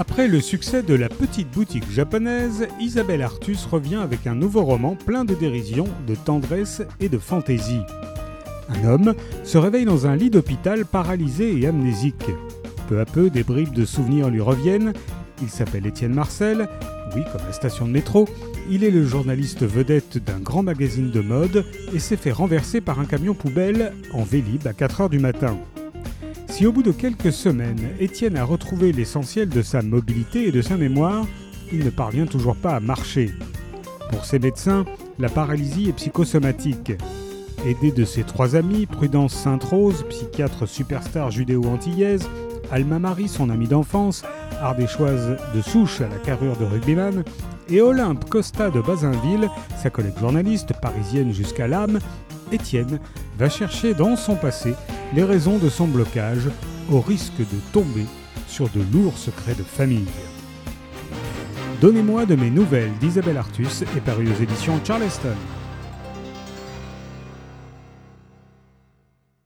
Après le succès de La Petite Boutique japonaise, Isabelle Artus revient avec un nouveau roman plein de dérision, de tendresse et de fantaisie. Un homme se réveille dans un lit d'hôpital paralysé et amnésique. Peu à peu, des bribes de souvenirs lui reviennent. Il s'appelle Étienne Marcel, oui, comme la station de métro. Il est le journaliste vedette d'un grand magazine de mode et s'est fait renverser par un camion poubelle en Vélib à 4h du matin. Si au bout de quelques semaines, Étienne a retrouvé l'essentiel de sa mobilité et de sa mémoire, il ne parvient toujours pas à marcher. Pour ses médecins, la paralysie est psychosomatique. Aidé de ses trois amis, Prudence Sainte-Rose, psychiatre superstar judéo-antillaise, Alma Marie, son amie d'enfance, ardéchoise de souche à la carrure de rugbyman, et Olympe Costa de Bazinville, sa collègue journaliste parisienne jusqu'à l'âme, Étienne va chercher dans son passé les raisons de son blocage au risque de tomber sur de lourds secrets de famille. Donnez-moi de mes nouvelles d'Isabelle Artus est paru aux éditions Charleston.